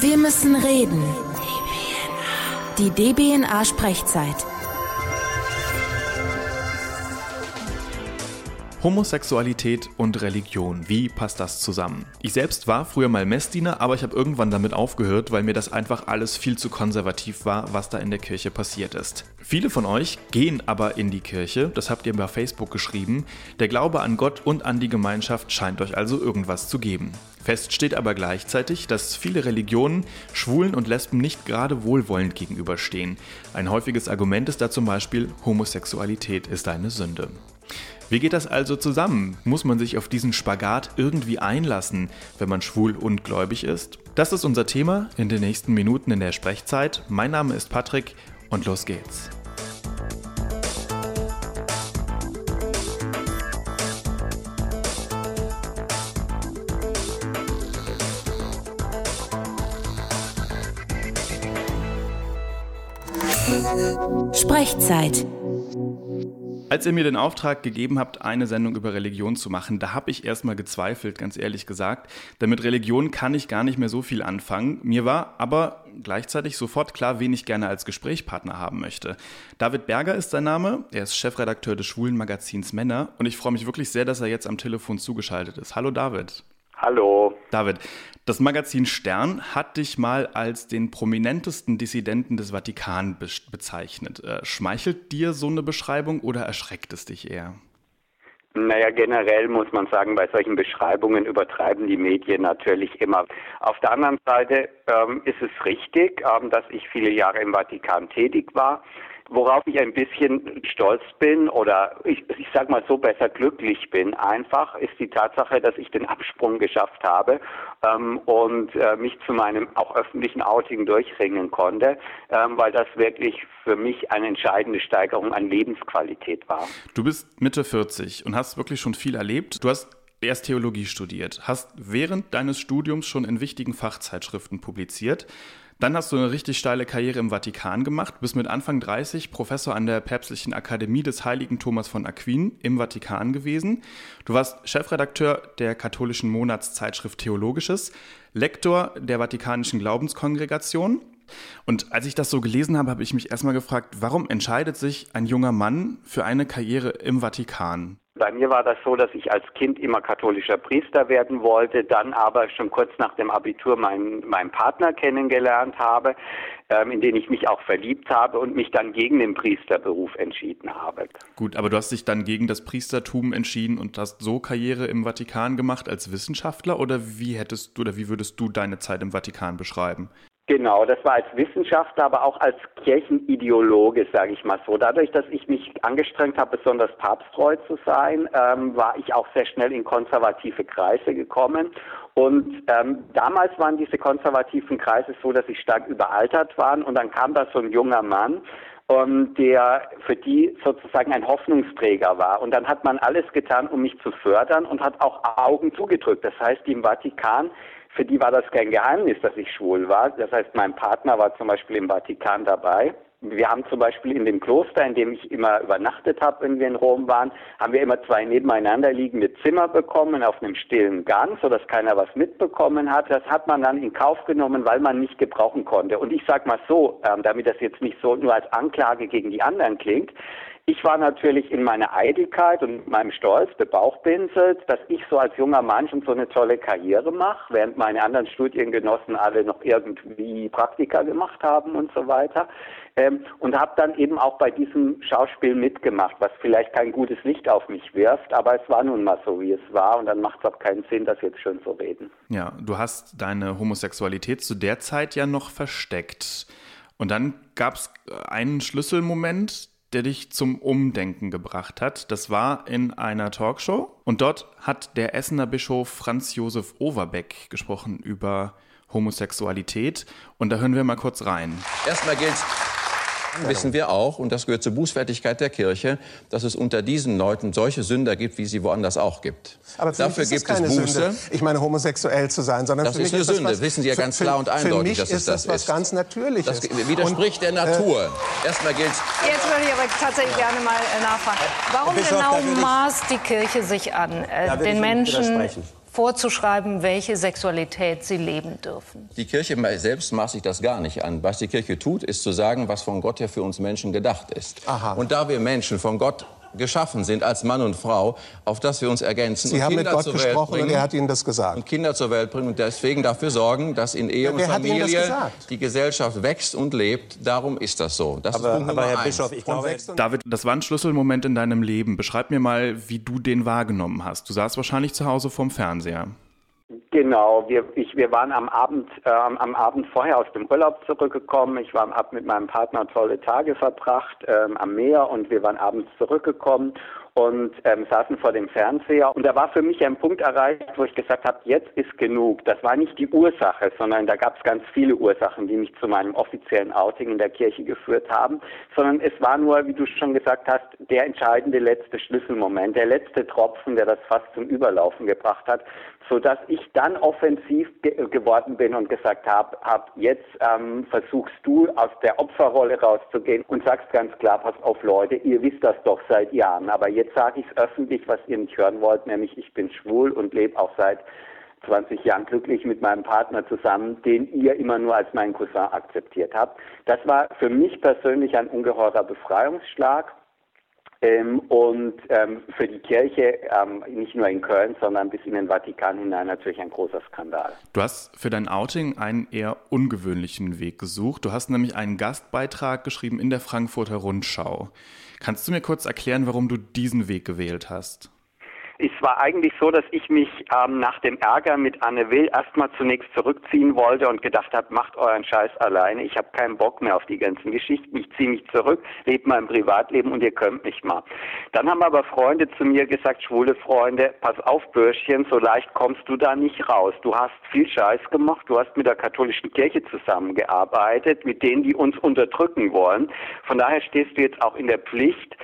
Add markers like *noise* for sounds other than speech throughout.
Wir müssen reden. Die DBNA Sprechzeit. Homosexualität und Religion, wie passt das zusammen? Ich selbst war früher mal Messdiener, aber ich habe irgendwann damit aufgehört, weil mir das einfach alles viel zu konservativ war, was da in der Kirche passiert ist. Viele von euch gehen aber in die Kirche, das habt ihr bei Facebook geschrieben. Der Glaube an Gott und an die Gemeinschaft scheint euch also irgendwas zu geben. Fest steht aber gleichzeitig, dass viele Religionen Schwulen und Lesben nicht gerade wohlwollend gegenüberstehen. Ein häufiges Argument ist da zum Beispiel, Homosexualität ist eine Sünde. Wie geht das also zusammen? Muss man sich auf diesen Spagat irgendwie einlassen, wenn man schwul und gläubig ist? Das ist unser Thema in den nächsten Minuten in der Sprechzeit. Mein Name ist Patrick und los geht's. Sprechzeit. Als ihr mir den Auftrag gegeben habt, eine Sendung über Religion zu machen, da habe ich erstmal gezweifelt, ganz ehrlich gesagt. Denn mit Religion kann ich gar nicht mehr so viel anfangen. Mir war aber gleichzeitig sofort klar, wen ich gerne als Gesprächspartner haben möchte. David Berger ist sein Name. Er ist Chefredakteur des schwulen Magazins Männer. Und ich freue mich wirklich sehr, dass er jetzt am Telefon zugeschaltet ist. Hallo David. Hallo. David, das Magazin Stern hat dich mal als den prominentesten Dissidenten des Vatikan be bezeichnet. Äh, schmeichelt dir so eine Beschreibung oder erschreckt es dich eher? Naja, generell muss man sagen, bei solchen Beschreibungen übertreiben die Medien natürlich immer. Auf der anderen Seite ähm, ist es richtig, ähm, dass ich viele Jahre im Vatikan tätig war. Worauf ich ein bisschen stolz bin oder ich, ich sage mal so besser glücklich bin, einfach ist die Tatsache, dass ich den Absprung geschafft habe ähm, und äh, mich zu meinem auch öffentlichen Outing durchringen konnte, ähm, weil das wirklich für mich eine entscheidende Steigerung an Lebensqualität war. Du bist Mitte 40 und hast wirklich schon viel erlebt. Du hast erst Theologie studiert, hast während deines Studiums schon in wichtigen Fachzeitschriften publiziert. Dann hast du eine richtig steile Karriere im Vatikan gemacht, bist mit Anfang 30 Professor an der Päpstlichen Akademie des Heiligen Thomas von Aquin im Vatikan gewesen. Du warst Chefredakteur der katholischen Monatszeitschrift Theologisches, Lektor der Vatikanischen Glaubenskongregation. Und als ich das so gelesen habe, habe ich mich erstmal gefragt, warum entscheidet sich ein junger Mann für eine Karriere im Vatikan? Bei mir war das so, dass ich als Kind immer katholischer Priester werden wollte, dann aber schon kurz nach dem Abitur meinen, meinen Partner kennengelernt habe, ähm, in den ich mich auch verliebt habe und mich dann gegen den Priesterberuf entschieden habe. Gut, aber du hast dich dann gegen das Priestertum entschieden und hast so Karriere im Vatikan gemacht als Wissenschaftler oder wie hättest du oder wie würdest du deine Zeit im Vatikan beschreiben? Genau, das war als Wissenschaftler, aber auch als Kirchenideologe, sage ich mal so. Dadurch, dass ich mich angestrengt habe, besonders papsttreu zu sein, ähm, war ich auch sehr schnell in konservative Kreise gekommen. Und ähm, damals waren diese konservativen Kreise so, dass sie stark überaltert waren. Und dann kam da so ein junger Mann, um, der für die sozusagen ein Hoffnungsträger war. Und dann hat man alles getan, um mich zu fördern und hat auch Augen zugedrückt. Das heißt, im Vatikan für die war das kein Geheimnis, dass ich schwul war. Das heißt, mein Partner war zum Beispiel im Vatikan dabei. Wir haben zum Beispiel in dem Kloster, in dem ich immer übernachtet habe, wenn wir in Rom waren, haben wir immer zwei nebeneinander liegende Zimmer bekommen auf einem stillen Gang, sodass keiner was mitbekommen hat. Das hat man dann in Kauf genommen, weil man nicht gebrauchen konnte. Und ich sage mal so, ähm, damit das jetzt nicht so nur als Anklage gegen die anderen klingt, ich war natürlich in meiner Eitelkeit und meinem Stolz bebauchpinselt, dass ich so als junger Mann schon so eine tolle Karriere mache, während meine anderen Studiengenossen alle noch irgendwie Praktika gemacht haben und so weiter. Ähm, und habe dann eben auch bei diesem Schauspiel mitgemacht, was vielleicht kein gutes Licht auf mich wirft, aber es war nun mal so, wie es war und dann macht es auch keinen Sinn, das jetzt schön zu reden. Ja, du hast deine Homosexualität zu der Zeit ja noch versteckt. Und dann gab es einen Schlüsselmoment, der dich zum Umdenken gebracht hat. Das war in einer Talkshow und dort hat der Essener Bischof Franz Josef Overbeck gesprochen über Homosexualität und da hören wir mal kurz rein. Erstmal gilt wissen wir auch, und das gehört zur Bußfertigkeit der Kirche, dass es unter diesen Leuten solche Sünder gibt, wie sie woanders auch gibt. Aber für Dafür mich ist gibt es Buße. Sünde, ich meine, homosexuell zu sein, sondern das für ist mich eine ist Sünde, das wissen Sie ja ganz klar und eindeutig, dass es das ist. Das ist was ganz Natürliches. Das widerspricht und, der Natur. Äh, Erstmal gilt. Jetzt würde ich aber tatsächlich gerne mal äh, nachfragen. Warum genau maßt die Kirche sich an, äh, den Menschen vorzuschreiben, welche Sexualität sie leben dürfen. Die Kirche selbst maßt sich das gar nicht an. Was die Kirche tut, ist zu sagen, was von Gott her für uns Menschen gedacht ist. Aha. Und da wir Menschen von Gott geschaffen sind als Mann und Frau, auf das wir uns ergänzen. Sie haben Kinder mit Gott gesprochen bringen, und er hat Ihnen das gesagt. Und Kinder zur Welt bringen und deswegen dafür sorgen, dass in Ehe ja, und Familie die Gesellschaft wächst und lebt. Darum ist das so. Das aber, ist aber Herr eins. Bischof, ich glaube... David, das war ein Schlüsselmoment in deinem Leben. Beschreib mir mal, wie du den wahrgenommen hast. Du saßt wahrscheinlich zu Hause vorm Fernseher. Genau, wir, ich, wir waren am Abend, äh, am Abend vorher aus dem Urlaub zurückgekommen. Ich war hab mit meinem Partner tolle Tage verbracht ähm, am Meer und wir waren abends zurückgekommen und ähm, saßen vor dem Fernseher. Und da war für mich ein Punkt erreicht, wo ich gesagt habe, jetzt ist genug. Das war nicht die Ursache, sondern da gab es ganz viele Ursachen, die mich zu meinem offiziellen Outing in der Kirche geführt haben, sondern es war nur, wie du schon gesagt hast, der entscheidende letzte Schlüsselmoment, der letzte Tropfen, der das fast zum Überlaufen gebracht hat, so dass ich dann offensiv ge geworden bin und gesagt habe, hab, jetzt ähm, versuchst du aus der Opferrolle rauszugehen und sagst ganz klar, pass auf Leute, ihr wisst das doch seit Jahren, aber jetzt jetzt sage ich es öffentlich, was ihr nicht hören wollt, nämlich ich bin schwul und lebe auch seit 20 Jahren glücklich mit meinem Partner zusammen, den ihr immer nur als meinen Cousin akzeptiert habt. Das war für mich persönlich ein ungeheurer Befreiungsschlag. Ähm, und ähm, für die Kirche ähm, nicht nur in Köln, sondern bis in den Vatikan hinein natürlich ein großer Skandal. Du hast für dein Outing einen eher ungewöhnlichen Weg gesucht. Du hast nämlich einen Gastbeitrag geschrieben in der Frankfurter Rundschau. Kannst du mir kurz erklären, warum du diesen Weg gewählt hast? Es war eigentlich so, dass ich mich ähm, nach dem Ärger mit Anne Will erstmal zunächst zurückziehen wollte und gedacht habe, macht euren Scheiß alleine. Ich habe keinen Bock mehr auf die ganzen Geschichten. Ich ziehe mich zurück, lebe mein Privatleben und ihr könnt mich mal. Dann haben aber Freunde zu mir gesagt, schwule Freunde, pass auf, Bürschchen, so leicht kommst du da nicht raus. Du hast viel Scheiß gemacht, du hast mit der katholischen Kirche zusammengearbeitet, mit denen, die uns unterdrücken wollen. Von daher stehst du jetzt auch in der Pflicht,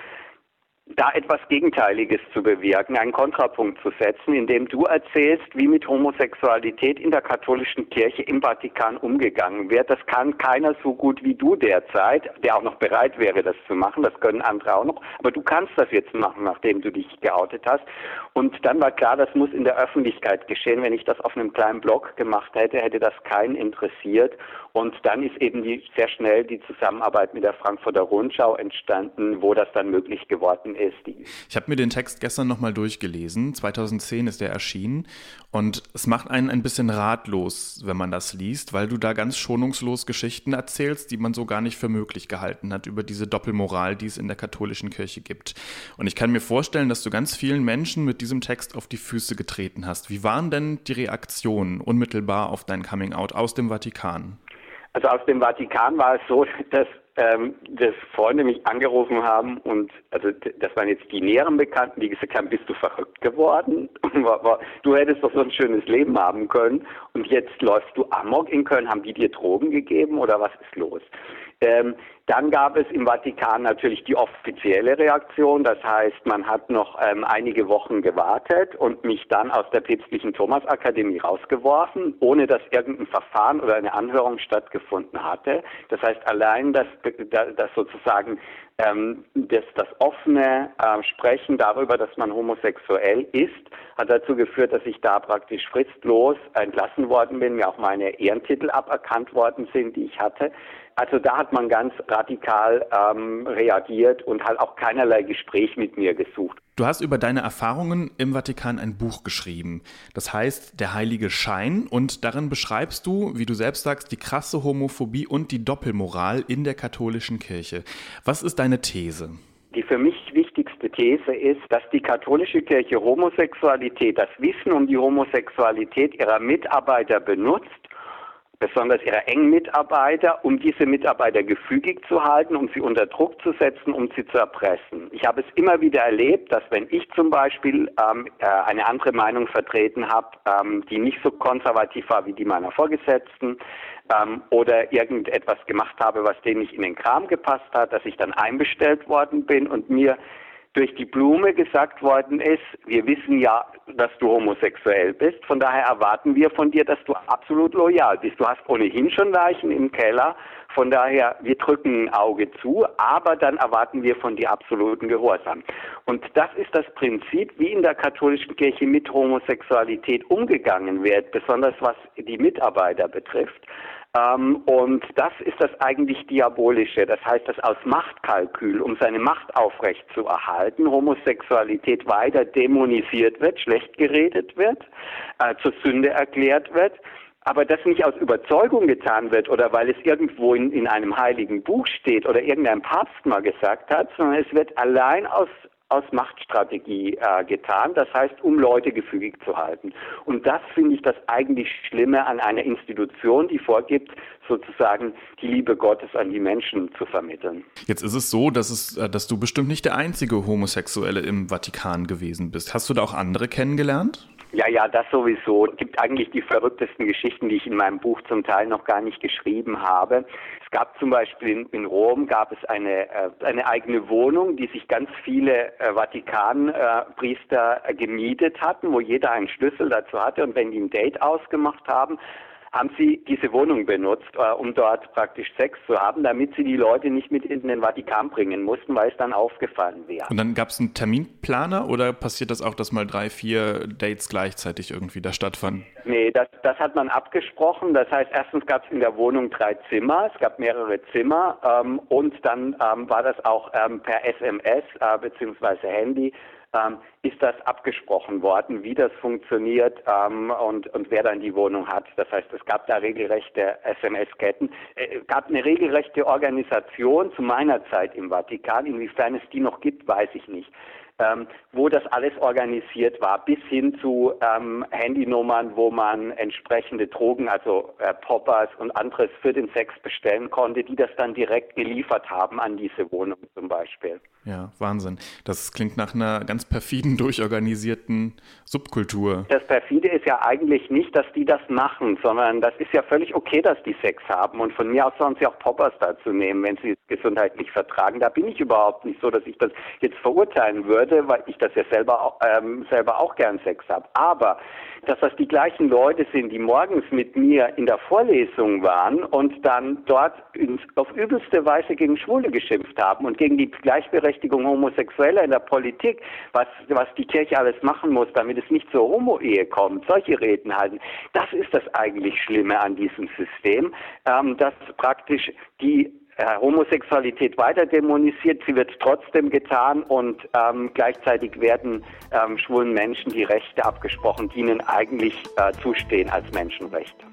da etwas Gegenteiliges zu bewirken, einen Kontrapunkt zu setzen, indem du erzählst, wie mit Homosexualität in der katholischen Kirche im Vatikan umgegangen wird. Das kann keiner so gut wie du derzeit, der auch noch bereit wäre, das zu machen. Das können andere auch noch. Aber du kannst das jetzt machen, nachdem du dich geoutet hast. Und dann war klar, das muss in der Öffentlichkeit geschehen. Wenn ich das auf einem kleinen Blog gemacht hätte, hätte das keinen interessiert. Und dann ist eben die, sehr schnell die Zusammenarbeit mit der Frankfurter Rundschau entstanden, wo das dann möglich geworden ist. Ich habe mir den Text gestern nochmal durchgelesen. 2010 ist er erschienen. Und es macht einen ein bisschen ratlos, wenn man das liest, weil du da ganz schonungslos Geschichten erzählst, die man so gar nicht für möglich gehalten hat, über diese Doppelmoral, die es in der katholischen Kirche gibt. Und ich kann mir vorstellen, dass du ganz vielen Menschen mit diesem Text auf die Füße getreten hast. Wie waren denn die Reaktionen unmittelbar auf dein Coming-out aus dem Vatikan? Also aus dem Vatikan war es so, *laughs* dass, ähm, dass Freunde mich angerufen haben und also das waren jetzt die näheren Bekannten, die gesagt haben, bist du verrückt geworden? *laughs* du hättest doch so ein schönes Leben haben können und jetzt läufst du amok in Köln. Haben die dir Drogen gegeben oder was ist los? Ähm, dann gab es im Vatikan natürlich die offizielle Reaktion. Das heißt, man hat noch ähm, einige Wochen gewartet und mich dann aus der päpstlichen Thomasakademie rausgeworfen, ohne dass irgendein Verfahren oder eine Anhörung stattgefunden hatte. Das heißt, allein das, das sozusagen ähm, das, das offene äh, Sprechen darüber, dass man homosexuell ist, hat dazu geführt, dass ich da praktisch fristlos entlassen worden bin, mir auch meine Ehrentitel aberkannt worden sind, die ich hatte. Also da hat man ganz radikal ähm, reagiert und halt auch keinerlei Gespräch mit mir gesucht. Du hast über deine Erfahrungen im Vatikan ein Buch geschrieben. Das heißt Der heilige Schein und darin beschreibst du, wie du selbst sagst, die krasse Homophobie und die Doppelmoral in der katholischen Kirche. Was ist deine These? Die für mich wichtigste These ist, dass die katholische Kirche Homosexualität, das Wissen um die Homosexualität ihrer Mitarbeiter benutzt, besonders ihrer engen Mitarbeiter, um diese Mitarbeiter gefügig zu halten, um sie unter Druck zu setzen, um sie zu erpressen. Ich habe es immer wieder erlebt, dass wenn ich zum Beispiel ähm, äh, eine andere Meinung vertreten habe, ähm, die nicht so konservativ war wie die meiner Vorgesetzten, ähm, oder irgendetwas gemacht habe, was denen nicht in den Kram gepasst hat, dass ich dann einbestellt worden bin und mir durch die Blume gesagt worden ist, wir wissen ja, dass du homosexuell bist, von daher erwarten wir von dir, dass du absolut loyal bist. Du hast ohnehin schon Leichen im Keller, von daher, wir drücken ein Auge zu, aber dann erwarten wir von dir absoluten Gehorsam. Und das ist das Prinzip, wie in der katholischen Kirche mit Homosexualität umgegangen wird, besonders was die Mitarbeiter betrifft. Ähm, und das ist das eigentlich Diabolische. Das heißt, dass aus Machtkalkül, um seine Macht aufrecht zu erhalten, Homosexualität weiter dämonisiert wird, schlecht geredet wird, äh, zur Sünde erklärt wird aber das nicht aus Überzeugung getan wird oder weil es irgendwo in, in einem heiligen Buch steht oder irgendein Papst mal gesagt hat, sondern es wird allein aus aus Machtstrategie äh, getan, das heißt, um Leute gefügig zu halten. Und das finde ich das eigentlich Schlimme an einer Institution, die vorgibt, sozusagen die Liebe Gottes an die Menschen zu vermitteln. Jetzt ist es so, dass, es, äh, dass du bestimmt nicht der einzige Homosexuelle im Vatikan gewesen bist. Hast du da auch andere kennengelernt? Ja, ja, das sowieso. Es gibt eigentlich die verrücktesten Geschichten, die ich in meinem Buch zum Teil noch gar nicht geschrieben habe. Es gab zum Beispiel in, in Rom gab es eine, äh, eine eigene Wohnung, die sich ganz viele äh, Vatikanpriester äh, gemietet hatten, wo jeder einen Schlüssel dazu hatte. Und wenn die ein Date ausgemacht haben, haben sie diese Wohnung benutzt, äh, um dort praktisch Sex zu haben, damit sie die Leute nicht mit in den Vatikan bringen mussten, weil es dann aufgefallen wäre. Und dann gab es einen Terminplaner oder passiert das auch, dass mal drei, vier Dates gleichzeitig irgendwie da stattfanden? Nee, das, das hat man abgesprochen. Das heißt, erstens gab es in der Wohnung drei Zimmer, es gab mehrere Zimmer ähm, und dann ähm, war das auch ähm, per SMS äh, bzw. Handy ähm, ist das abgesprochen worden, wie das funktioniert ähm, und, und wer dann die Wohnung hat. Das heißt, es gab da regelrechte SMS-Ketten. Es äh, gab eine regelrechte Organisation zu meiner Zeit im Vatikan. Inwiefern es die noch gibt, weiß ich nicht ähm, wo das alles organisiert war, bis hin zu ähm, Handynummern, wo man entsprechende Drogen, also äh, Poppers und anderes für den Sex bestellen konnte, die das dann direkt geliefert haben an diese Wohnung zum Beispiel. Ja, Wahnsinn. Das klingt nach einer ganz perfiden, durchorganisierten Subkultur. Das perfide ist ja eigentlich nicht, dass die das machen, sondern das ist ja völlig okay, dass die Sex haben. Und von mir aus sollen sie auch Poppers dazu nehmen, wenn sie es gesundheitlich vertragen. Da bin ich überhaupt nicht so, dass ich das jetzt verurteilen würde weil ich das ja selber, ähm, selber auch gern Sex habe. Aber dass das die gleichen Leute sind, die morgens mit mir in der Vorlesung waren und dann dort ins, auf übelste Weise gegen Schwule geschimpft haben und gegen die Gleichberechtigung Homosexueller in der Politik, was, was die Kirche alles machen muss, damit es nicht zur Homo-Ehe kommt, solche Reden halten. Das ist das eigentlich Schlimme an diesem System, ähm, dass praktisch die äh, Homosexualität weiter dämonisiert, sie wird trotzdem getan und ähm, gleichzeitig werden ähm, schwulen Menschen die Rechte abgesprochen, die ihnen eigentlich äh, zustehen als Menschenrechte.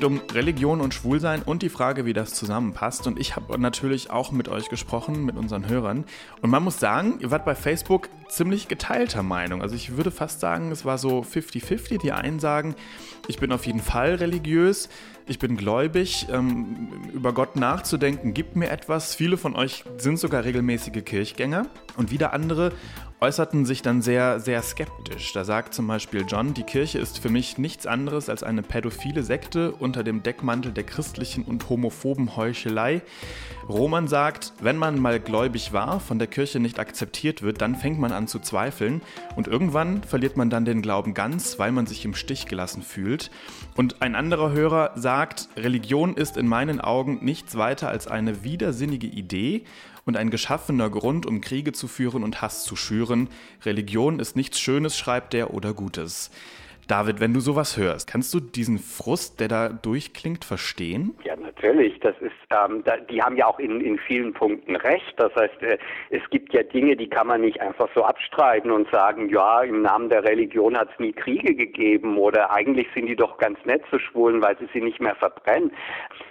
Geht um Religion und Schwulsein und die Frage, wie das zusammenpasst. Und ich habe natürlich auch mit euch gesprochen, mit unseren Hörern. Und man muss sagen, ihr wart bei Facebook ziemlich geteilter Meinung. Also ich würde fast sagen, es war so 50-50. Die einen sagen, ich bin auf jeden Fall religiös, ich bin gläubig, ähm, über Gott nachzudenken gibt mir etwas. Viele von euch sind sogar regelmäßige Kirchgänger. Und wieder andere äußerten sich dann sehr, sehr skeptisch. Da sagt zum Beispiel John, die Kirche ist für mich nichts anderes als eine pädophile Sekte unter dem Deckmantel der christlichen und homophoben Heuchelei. Roman sagt, wenn man mal gläubig war, von der Kirche nicht akzeptiert wird, dann fängt man an zu zweifeln und irgendwann verliert man dann den Glauben ganz, weil man sich im Stich gelassen fühlt. Und ein anderer Hörer sagt, Religion ist in meinen Augen nichts weiter als eine widersinnige Idee, und ein geschaffener Grund, um Kriege zu führen und Hass zu schüren. Religion ist nichts Schönes, schreibt er, oder Gutes. David, wenn du sowas hörst, kannst du diesen Frust, der da durchklingt, verstehen? Ja, natürlich. Das ist, ähm, da, die haben ja auch in, in vielen Punkten recht. Das heißt, äh, es gibt ja Dinge, die kann man nicht einfach so abstreiten und sagen, ja, im Namen der Religion hat es nie Kriege gegeben oder eigentlich sind die doch ganz nett zu Schwulen, weil sie sie nicht mehr verbrennen.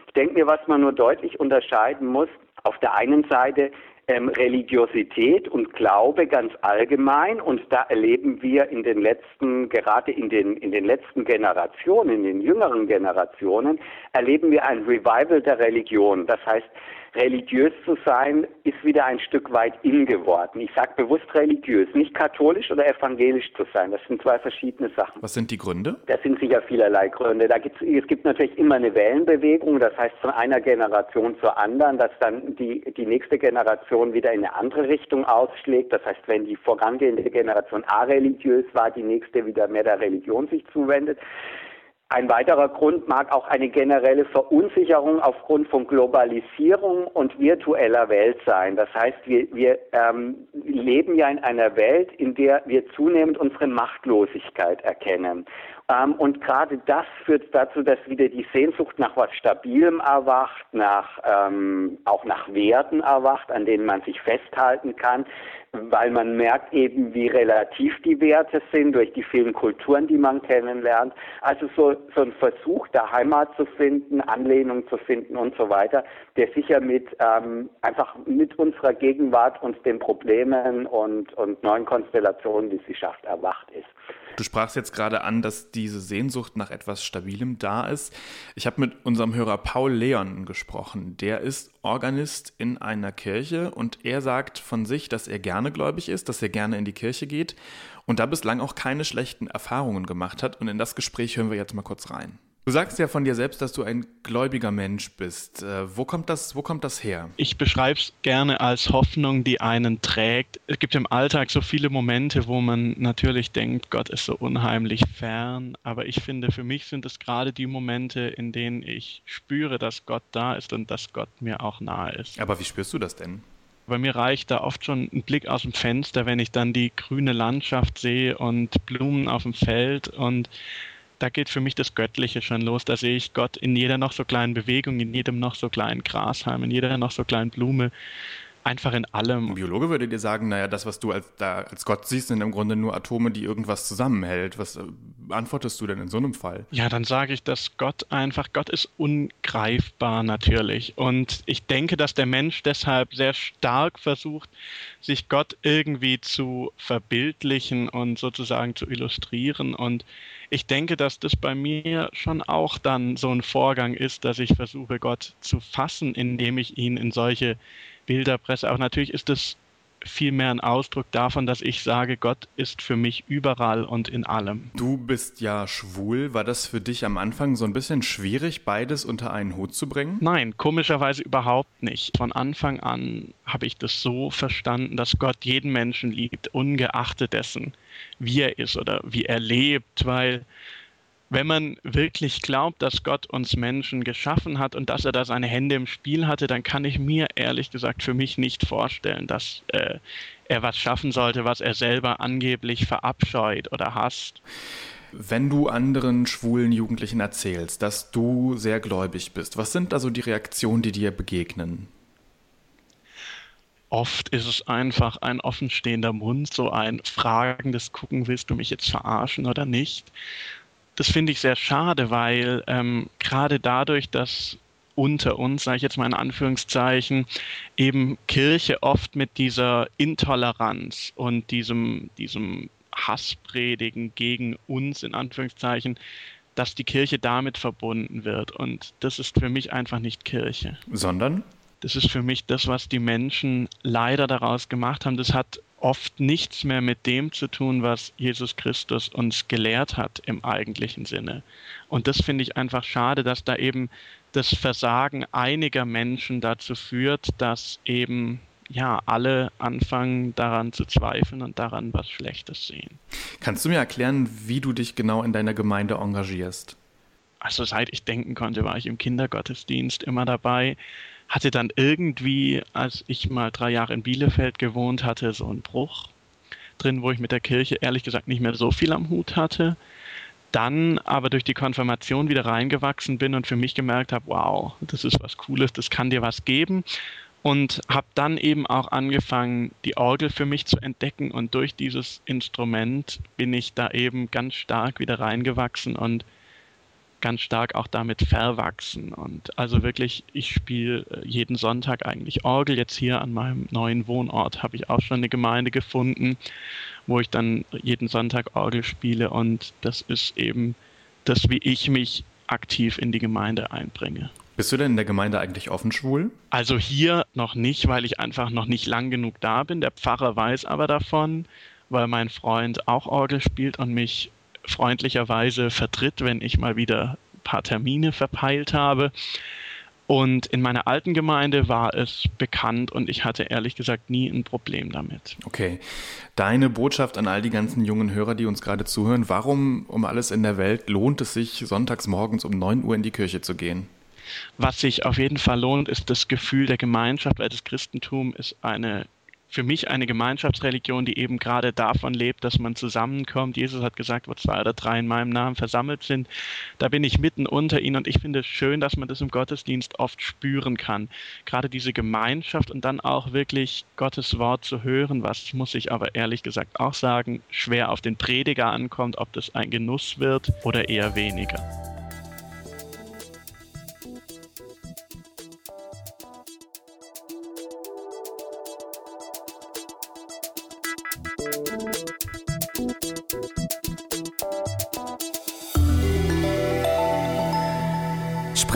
Ich denke mir, was man nur deutlich unterscheiden muss, auf der einen Seite ähm, Religiosität und Glaube ganz allgemein und da erleben wir in den letzten, gerade in den, in den letzten Generationen, in den jüngeren Generationen, erleben wir ein Revival der Religion. Das heißt, religiös zu sein ist wieder ein Stück weit in geworden. Ich sage bewusst religiös, nicht katholisch oder evangelisch zu sein. Das sind zwei verschiedene Sachen. Was sind die Gründe? Das sind sicher vielerlei Gründe. Da gibt's, es gibt natürlich immer eine Wellenbewegung, das heißt von einer Generation zur anderen, dass dann die, die nächste Generation wieder in eine andere Richtung ausschlägt. Das heißt, wenn die vorangehende Generation areligiös war, die nächste wieder mehr der Religion sich zuwendet. Ein weiterer Grund mag auch eine generelle Verunsicherung aufgrund von Globalisierung und virtueller Welt sein. Das heißt, wir, wir ähm, leben ja in einer Welt, in der wir zunehmend unsere Machtlosigkeit erkennen. Ähm, und gerade das führt dazu, dass wieder die Sehnsucht nach was Stabilem erwacht, nach, ähm, auch nach Werten erwacht, an denen man sich festhalten kann, weil man merkt eben, wie relativ die Werte sind durch die vielen Kulturen, die man kennenlernt. Also so, so ein Versuch, da Heimat zu finden, Anlehnung zu finden und so weiter, der sicher mit ähm, einfach mit unserer Gegenwart und den Problemen und, und neuen Konstellationen, die sie schafft, erwacht ist. Du sprachst jetzt gerade an, dass diese Sehnsucht nach etwas Stabilem da ist. Ich habe mit unserem Hörer Paul Leon gesprochen. Der ist Organist in einer Kirche und er sagt von sich, dass er gerne gläubig ist, dass er gerne in die Kirche geht und da bislang auch keine schlechten Erfahrungen gemacht hat. Und in das Gespräch hören wir jetzt mal kurz rein. Du sagst ja von dir selbst, dass du ein gläubiger Mensch bist. Äh, wo, kommt das, wo kommt das her? Ich beschreibe es gerne als Hoffnung, die einen trägt. Es gibt im Alltag so viele Momente, wo man natürlich denkt, Gott ist so unheimlich fern. Aber ich finde, für mich sind es gerade die Momente, in denen ich spüre, dass Gott da ist und dass Gott mir auch nahe ist. Aber wie spürst du das denn? Bei mir reicht da oft schon ein Blick aus dem Fenster, wenn ich dann die grüne Landschaft sehe und Blumen auf dem Feld und da geht für mich das Göttliche schon los. Da sehe ich Gott in jeder noch so kleinen Bewegung, in jedem noch so kleinen Grashalm, in jeder noch so kleinen Blume einfach in allem. Ein Biologe würde dir sagen, naja, das, was du als, da als Gott siehst, sind im Grunde nur Atome, die irgendwas zusammenhält. Was äh, antwortest du denn in so einem Fall? Ja, dann sage ich, dass Gott einfach, Gott ist ungreifbar natürlich. Und ich denke, dass der Mensch deshalb sehr stark versucht, sich Gott irgendwie zu verbildlichen und sozusagen zu illustrieren. Und ich denke, dass das bei mir schon auch dann so ein Vorgang ist, dass ich versuche, Gott zu fassen, indem ich ihn in solche Bilderpresse. Aber natürlich ist es vielmehr ein Ausdruck davon, dass ich sage, Gott ist für mich überall und in allem. Du bist ja schwul. War das für dich am Anfang so ein bisschen schwierig, beides unter einen Hut zu bringen? Nein, komischerweise überhaupt nicht. Von Anfang an habe ich das so verstanden, dass Gott jeden Menschen liebt, ungeachtet dessen, wie er ist oder wie er lebt, weil wenn man wirklich glaubt, dass Gott uns Menschen geschaffen hat und dass er da seine Hände im Spiel hatte, dann kann ich mir ehrlich gesagt für mich nicht vorstellen, dass äh, er was schaffen sollte, was er selber angeblich verabscheut oder hasst. Wenn du anderen schwulen Jugendlichen erzählst, dass du sehr gläubig bist, was sind also die Reaktionen, die dir begegnen? Oft ist es einfach ein offenstehender Mund, so ein fragendes Gucken, willst du mich jetzt verarschen oder nicht? Das finde ich sehr schade, weil ähm, gerade dadurch, dass unter uns, sage ich jetzt mal in Anführungszeichen, eben Kirche oft mit dieser Intoleranz und diesem, diesem Hasspredigen gegen uns in Anführungszeichen, dass die Kirche damit verbunden wird. Und das ist für mich einfach nicht Kirche. Sondern? Das ist für mich das, was die Menschen leider daraus gemacht haben. Das hat oft nichts mehr mit dem zu tun, was Jesus Christus uns gelehrt hat im eigentlichen Sinne. Und das finde ich einfach schade, dass da eben das Versagen einiger Menschen dazu führt, dass eben ja, alle anfangen daran zu zweifeln und daran was Schlechtes sehen. Kannst du mir erklären, wie du dich genau in deiner Gemeinde engagierst? Also seit ich denken konnte, war ich im Kindergottesdienst immer dabei hatte dann irgendwie, als ich mal drei Jahre in Bielefeld gewohnt hatte, so einen Bruch drin, wo ich mit der Kirche ehrlich gesagt nicht mehr so viel am Hut hatte. Dann aber durch die Konfirmation wieder reingewachsen bin und für mich gemerkt habe, wow, das ist was Cooles, das kann dir was geben. Und habe dann eben auch angefangen, die Orgel für mich zu entdecken. Und durch dieses Instrument bin ich da eben ganz stark wieder reingewachsen und ganz stark auch damit verwachsen. Und also wirklich, ich spiele äh, jeden Sonntag eigentlich Orgel. Jetzt hier an meinem neuen Wohnort habe ich auch schon eine Gemeinde gefunden, wo ich dann jeden Sonntag Orgel spiele. Und das ist eben das, wie ich mich aktiv in die Gemeinde einbringe. Bist du denn in der Gemeinde eigentlich offen schwul? Also hier noch nicht, weil ich einfach noch nicht lang genug da bin. Der Pfarrer weiß aber davon, weil mein Freund auch Orgel spielt und mich freundlicherweise vertritt, wenn ich mal wieder ein paar Termine verpeilt habe. Und in meiner alten Gemeinde war es bekannt und ich hatte ehrlich gesagt nie ein Problem damit. Okay. Deine Botschaft an all die ganzen jungen Hörer, die uns gerade zuhören, warum um alles in der Welt lohnt es sich, sonntags morgens um 9 Uhr in die Kirche zu gehen? Was sich auf jeden Fall lohnt, ist das Gefühl der Gemeinschaft, weil das Christentum ist eine für mich eine Gemeinschaftsreligion, die eben gerade davon lebt, dass man zusammenkommt. Jesus hat gesagt, wo zwei oder drei in meinem Namen versammelt sind, da bin ich mitten unter ihnen und ich finde es schön, dass man das im Gottesdienst oft spüren kann. Gerade diese Gemeinschaft und dann auch wirklich Gottes Wort zu hören, was muss ich aber ehrlich gesagt auch sagen, schwer auf den Prediger ankommt, ob das ein Genuss wird oder eher weniger.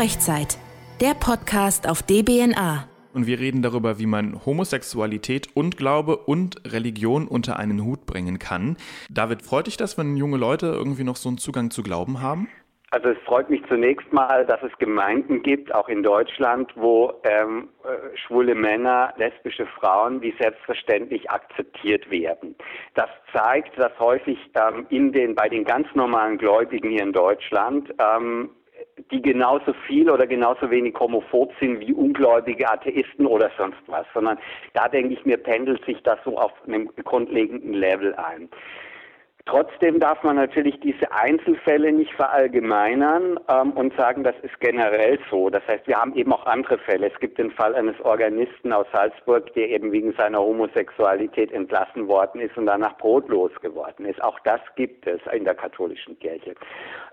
Sprechzeit, der Podcast auf DBNA. Und wir reden darüber, wie man Homosexualität und Glaube und Religion unter einen Hut bringen kann. David, freut dich das, wenn junge Leute irgendwie noch so einen Zugang zu Glauben haben? Also es freut mich zunächst mal, dass es Gemeinden gibt, auch in Deutschland, wo ähm, äh, schwule Männer, lesbische Frauen, die selbstverständlich akzeptiert werden. Das zeigt, dass häufig ähm, in den bei den ganz normalen Gläubigen hier in Deutschland ähm, die genauso viel oder genauso wenig homophob sind wie ungläubige Atheisten oder sonst was, sondern da denke ich mir, pendelt sich das so auf einem grundlegenden Level ein. Trotzdem darf man natürlich diese Einzelfälle nicht verallgemeinern ähm, und sagen, das ist generell so. Das heißt, wir haben eben auch andere Fälle. Es gibt den Fall eines Organisten aus Salzburg, der eben wegen seiner Homosexualität entlassen worden ist und danach brotlos geworden ist. Auch das gibt es in der katholischen Kirche.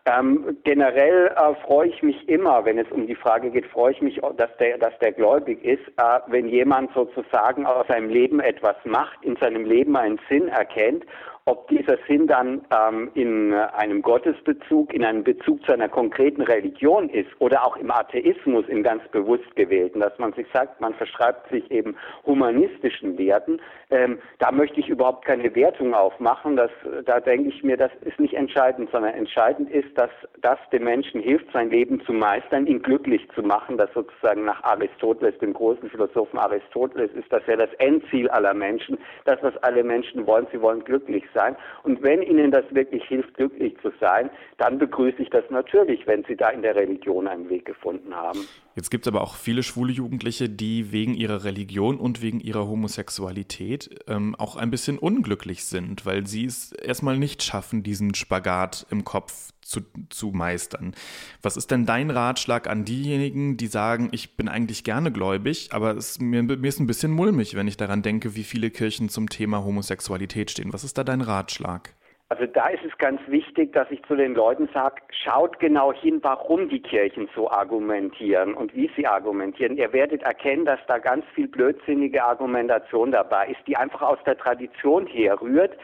Ähm, generell äh, freue ich mich immer, wenn es um die Frage geht, freue ich mich, dass der, dass der gläubig ist, äh, wenn jemand sozusagen aus seinem Leben etwas macht, in seinem Leben einen Sinn erkennt ob dieser Sinn dann ähm, in einem Gottesbezug, in einem Bezug zu einer konkreten Religion ist oder auch im Atheismus in ganz bewusst gewählten, dass man sich sagt, man verschreibt sich eben humanistischen Werten, ähm, da möchte ich überhaupt keine Wertung aufmachen. Das, da denke ich mir, das ist nicht entscheidend, sondern entscheidend ist, dass das dem Menschen hilft, sein Leben zu meistern, ihn glücklich zu machen. Das sozusagen nach Aristoteles, dem großen Philosophen Aristoteles, ist das ja das Endziel aller Menschen. Das, was alle Menschen wollen, sie wollen glücklich sein sein. Und wenn Ihnen das wirklich hilft, glücklich zu sein, dann begrüße ich das natürlich, wenn Sie da in der Religion einen Weg gefunden haben. Jetzt gibt es aber auch viele schwule Jugendliche, die wegen ihrer Religion und wegen ihrer Homosexualität ähm, auch ein bisschen unglücklich sind, weil sie es erstmal nicht schaffen, diesen Spagat im Kopf zu, zu meistern. Was ist denn dein Ratschlag an diejenigen, die sagen, ich bin eigentlich gerne gläubig, aber es, mir, mir ist ein bisschen mulmig, wenn ich daran denke, wie viele Kirchen zum Thema Homosexualität stehen. Was ist da dein Ratschlag? Also da ist es ganz wichtig, dass ich zu den Leuten sage, schaut genau hin, warum die Kirchen so argumentieren und wie sie argumentieren. Ihr werdet erkennen, dass da ganz viel blödsinnige Argumentation dabei ist, die einfach aus der Tradition herrührt,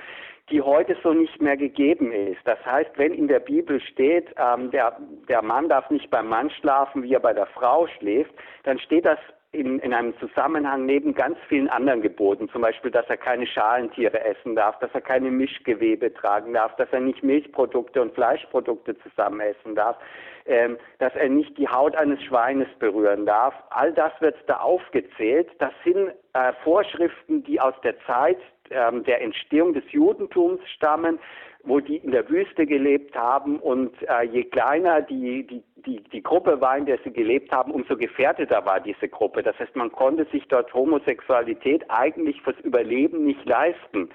die heute so nicht mehr gegeben ist. Das heißt, wenn in der Bibel steht, ähm, der, der Mann darf nicht beim Mann schlafen, wie er bei der Frau schläft, dann steht das in, in einem Zusammenhang neben ganz vielen anderen Geboten, zum Beispiel, dass er keine Schalentiere essen darf, dass er keine Mischgewebe tragen darf, dass er nicht Milchprodukte und Fleischprodukte zusammen essen darf, ähm, dass er nicht die Haut eines Schweines berühren darf. All das wird da aufgezählt. Das sind äh, Vorschriften, die aus der Zeit ähm, der Entstehung des Judentums stammen, wo die in der Wüste gelebt haben und äh, je kleiner die, die, die, die Gruppe war, in der sie gelebt haben, umso gefährdeter war diese Gruppe. Das heißt, man konnte sich dort Homosexualität eigentlich fürs Überleben nicht leisten.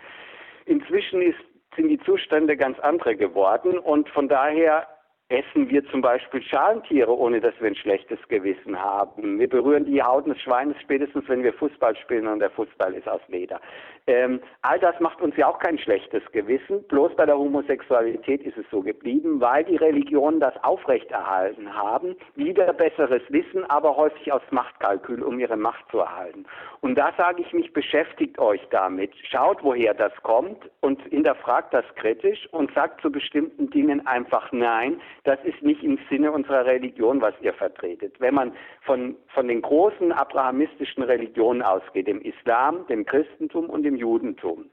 Inzwischen ist, sind die Zustände ganz andere geworden und von daher essen wir zum Beispiel Schalentiere, ohne dass wir ein schlechtes Gewissen haben. Wir berühren die Haut des Schweines spätestens, wenn wir Fußball spielen und der Fußball ist aus Leder. Ähm, all das macht uns ja auch kein schlechtes Gewissen. Bloß bei der Homosexualität ist es so geblieben, weil die Religionen das aufrechterhalten haben. Wieder besseres Wissen, aber häufig aus Machtkalkül, um ihre Macht zu erhalten. Und da sage ich mich, beschäftigt euch damit. Schaut, woher das kommt und hinterfragt das kritisch und sagt zu bestimmten Dingen einfach Nein. Das ist nicht im Sinne unserer Religion, was ihr vertretet. Wenn man von, von den großen abrahamistischen Religionen ausgeht, dem Islam, dem Christentum und dem Judentum,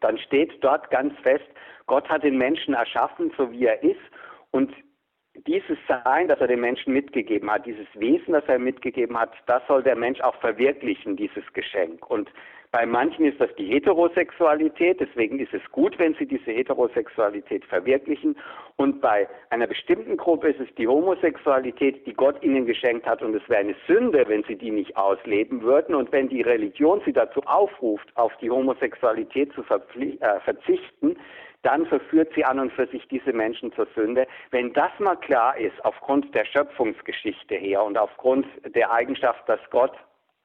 dann steht dort ganz fest, Gott hat den Menschen erschaffen, so wie er ist, und dieses Sein, das er dem Menschen mitgegeben hat, dieses Wesen, das er mitgegeben hat, das soll der Mensch auch verwirklichen, dieses Geschenk. Und bei manchen ist das die Heterosexualität, deswegen ist es gut, wenn sie diese Heterosexualität verwirklichen. Und bei einer bestimmten Gruppe ist es die Homosexualität, die Gott ihnen geschenkt hat. Und es wäre eine Sünde, wenn sie die nicht ausleben würden. Und wenn die Religion sie dazu aufruft, auf die Homosexualität zu äh, verzichten, dann verführt sie an und für sich diese Menschen zur Sünde. Wenn das mal klar ist, aufgrund der Schöpfungsgeschichte her und aufgrund der Eigenschaft, dass Gott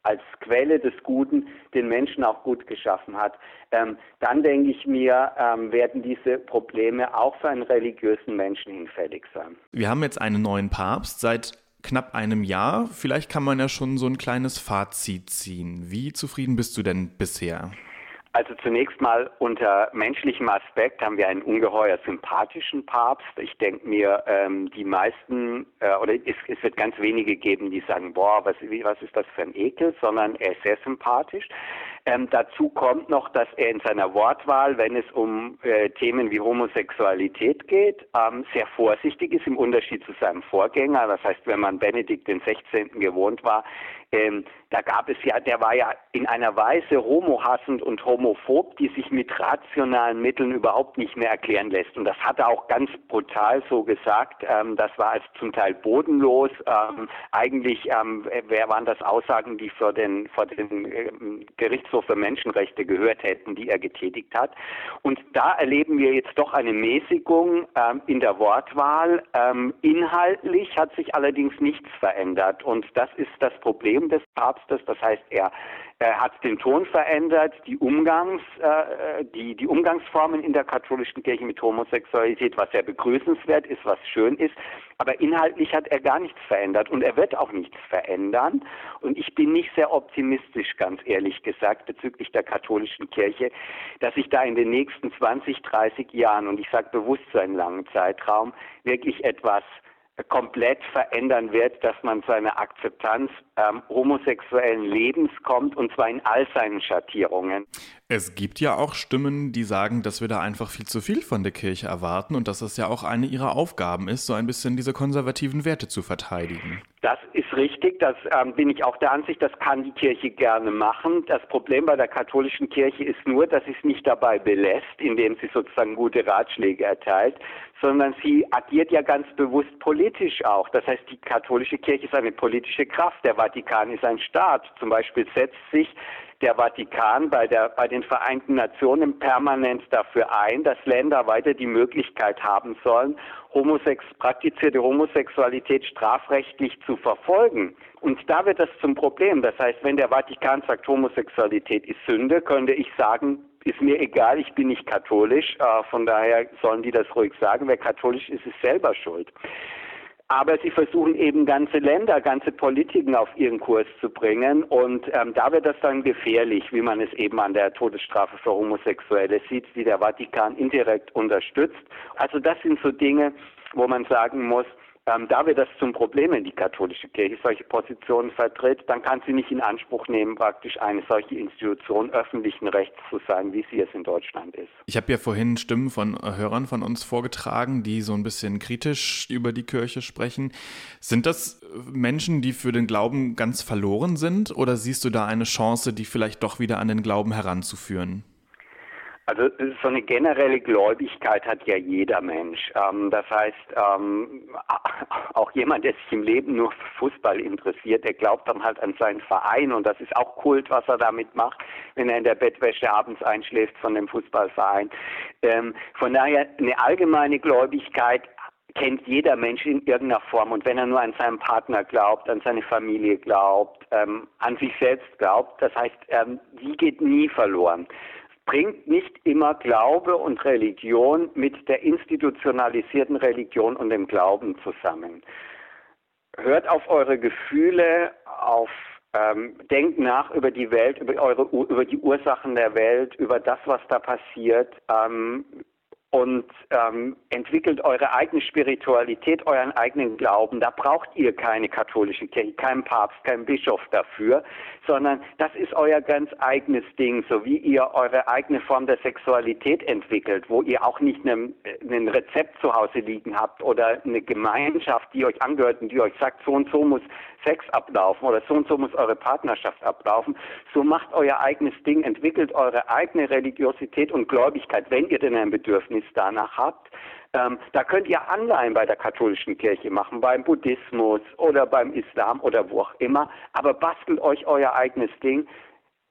als Quelle des Guten den Menschen auch gut geschaffen hat, ähm, dann denke ich mir, ähm, werden diese Probleme auch für einen religiösen Menschen hinfällig sein. Wir haben jetzt einen neuen Papst seit knapp einem Jahr. Vielleicht kann man ja schon so ein kleines Fazit ziehen. Wie zufrieden bist du denn bisher? Also zunächst mal unter menschlichem Aspekt haben wir einen ungeheuer sympathischen Papst. Ich denke mir, ähm, die meisten, äh, oder es, es, wird ganz wenige geben, die sagen, boah, was, was ist das für ein Ekel, sondern er ist sehr sympathisch. Ähm, dazu kommt noch, dass er in seiner Wortwahl, wenn es um äh, Themen wie Homosexualität geht, ähm, sehr vorsichtig ist im Unterschied zu seinem Vorgänger. Das heißt, wenn man Benedikt XVI. gewohnt war, ähm, da gab es ja, der war ja in einer Weise homohassend und homophob, die sich mit rationalen Mitteln überhaupt nicht mehr erklären lässt. Und das hat er auch ganz brutal so gesagt. Ähm, das war als zum Teil bodenlos. Ähm, eigentlich ähm, wer waren das Aussagen, die für den, vor den äh, Gerichtshof für Menschenrechte gehört hätten, die er getätigt hat. Und da erleben wir jetzt doch eine Mäßigung ähm, in der Wortwahl. Ähm, inhaltlich hat sich allerdings nichts verändert. Und das ist das Problem Leben des Papstes. Das heißt, er, er hat den Ton verändert, die Umgangs, äh, die, die Umgangsformen in der katholischen Kirche mit Homosexualität, was sehr begrüßenswert ist, was schön ist. Aber inhaltlich hat er gar nichts verändert und er wird auch nichts verändern. Und ich bin nicht sehr optimistisch, ganz ehrlich gesagt, bezüglich der katholischen Kirche, dass sich da in den nächsten 20, 30 Jahren, und ich sage bewusst so einen langen Zeitraum, wirklich etwas komplett verändern wird, dass man zu einer Akzeptanz ähm, homosexuellen Lebens kommt und zwar in all seinen Schattierungen. Es gibt ja auch Stimmen, die sagen, dass wir da einfach viel zu viel von der Kirche erwarten und dass es ja auch eine ihrer Aufgaben ist, so ein bisschen diese konservativen Werte zu verteidigen. Das ist richtig, das ähm, bin ich auch der Ansicht, das kann die Kirche gerne machen. Das Problem bei der katholischen Kirche ist nur, dass sie es nicht dabei belässt, indem sie sozusagen gute Ratschläge erteilt, sondern sie agiert ja ganz bewusst politisch auch. Das heißt, die katholische Kirche ist eine politische Kraft, der Vatikan ist ein Staat. Zum Beispiel setzt sich der Vatikan bei, der, bei den Vereinten Nationen permanent dafür ein, dass Länder weiter die Möglichkeit haben sollen, Homosex praktizierte Homosexualität strafrechtlich zu verfolgen. Und da wird das zum Problem. Das heißt, wenn der Vatikan sagt, Homosexualität ist Sünde, könnte ich sagen, ist mir egal, ich bin nicht katholisch, äh, von daher sollen die das ruhig sagen. Wer katholisch ist, ist selber schuld. Aber sie versuchen eben ganze Länder, ganze Politiken auf ihren Kurs zu bringen. Und ähm, da wird das dann gefährlich, wie man es eben an der Todesstrafe für Homosexuelle sieht, die der Vatikan indirekt unterstützt. Also das sind so Dinge, wo man sagen muss, ähm, da wird das zum Problem, wenn die katholische Kirche solche Positionen vertritt, dann kann sie nicht in Anspruch nehmen, praktisch eine solche Institution öffentlichen Rechts zu sein, wie sie es in Deutschland ist. Ich habe ja vorhin Stimmen von Hörern von uns vorgetragen, die so ein bisschen kritisch über die Kirche sprechen. Sind das Menschen, die für den Glauben ganz verloren sind, oder siehst du da eine Chance, die vielleicht doch wieder an den Glauben heranzuführen? Also so eine generelle Gläubigkeit hat ja jeder Mensch. Ähm, das heißt, ähm, *laughs* auch jemand, der sich im Leben nur für Fußball interessiert, der glaubt dann halt an seinen Verein und das ist auch Kult, was er damit macht, wenn er in der Bettwäsche abends einschläft von dem Fußballverein. Ähm, von daher eine allgemeine Gläubigkeit kennt jeder Mensch in irgendeiner Form. Und wenn er nur an seinen Partner glaubt, an seine Familie glaubt, ähm, an sich selbst glaubt, das heißt, ähm, die geht nie verloren. Bringt nicht immer Glaube und Religion mit der institutionalisierten Religion und dem Glauben zusammen. Hört auf eure Gefühle, auf ähm, denkt nach über die Welt, über eure über die Ursachen der Welt, über das, was da passiert. Ähm, und ähm, entwickelt eure eigene Spiritualität, euren eigenen Glauben. Da braucht ihr keine katholische Kirche, keinen Papst, keinen Bischof dafür, sondern das ist euer ganz eigenes Ding, so wie ihr eure eigene Form der Sexualität entwickelt, wo ihr auch nicht ein Rezept zu Hause liegen habt oder eine Gemeinschaft, die euch angehört und die euch sagt, so und so muss Sex ablaufen oder so und so muss eure Partnerschaft ablaufen. So macht euer eigenes Ding, entwickelt eure eigene Religiosität und Gläubigkeit, wenn ihr denn ein Bedürfnis danach habt. Ähm, da könnt ihr Anleihen bei der katholischen Kirche machen, beim Buddhismus oder beim Islam oder wo auch immer. Aber bastelt euch euer eigenes Ding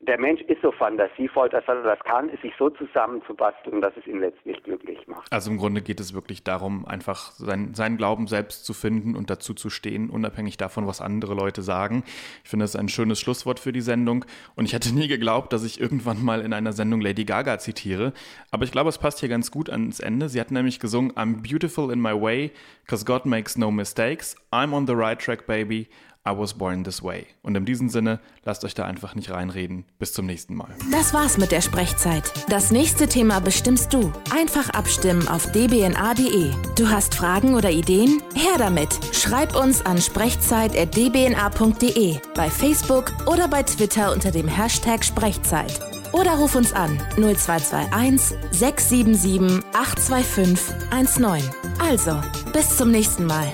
der Mensch ist so fantasievoll, dass er das kann, sich so zusammenzubasteln, dass es ihn letztlich glücklich macht. Also im Grunde geht es wirklich darum, einfach sein, seinen Glauben selbst zu finden und dazu zu stehen, unabhängig davon, was andere Leute sagen. Ich finde das ein schönes Schlusswort für die Sendung und ich hätte nie geglaubt, dass ich irgendwann mal in einer Sendung Lady Gaga zitiere, aber ich glaube, es passt hier ganz gut ans Ende. Sie hat nämlich gesungen, I'm beautiful in my way, cause God makes no mistakes, I'm on the right track, baby, I was born this way. Und in diesem Sinne, lasst euch da einfach nicht reinreden. Bis zum nächsten Mal. Das war's mit der Sprechzeit. Das nächste Thema bestimmst du. Einfach abstimmen auf dbna.de. Du hast Fragen oder Ideen? Her damit. Schreib uns an sprechzeit.dbna.de, bei Facebook oder bei Twitter unter dem Hashtag Sprechzeit. Oder ruf uns an 0221 677 825 19. Also, bis zum nächsten Mal.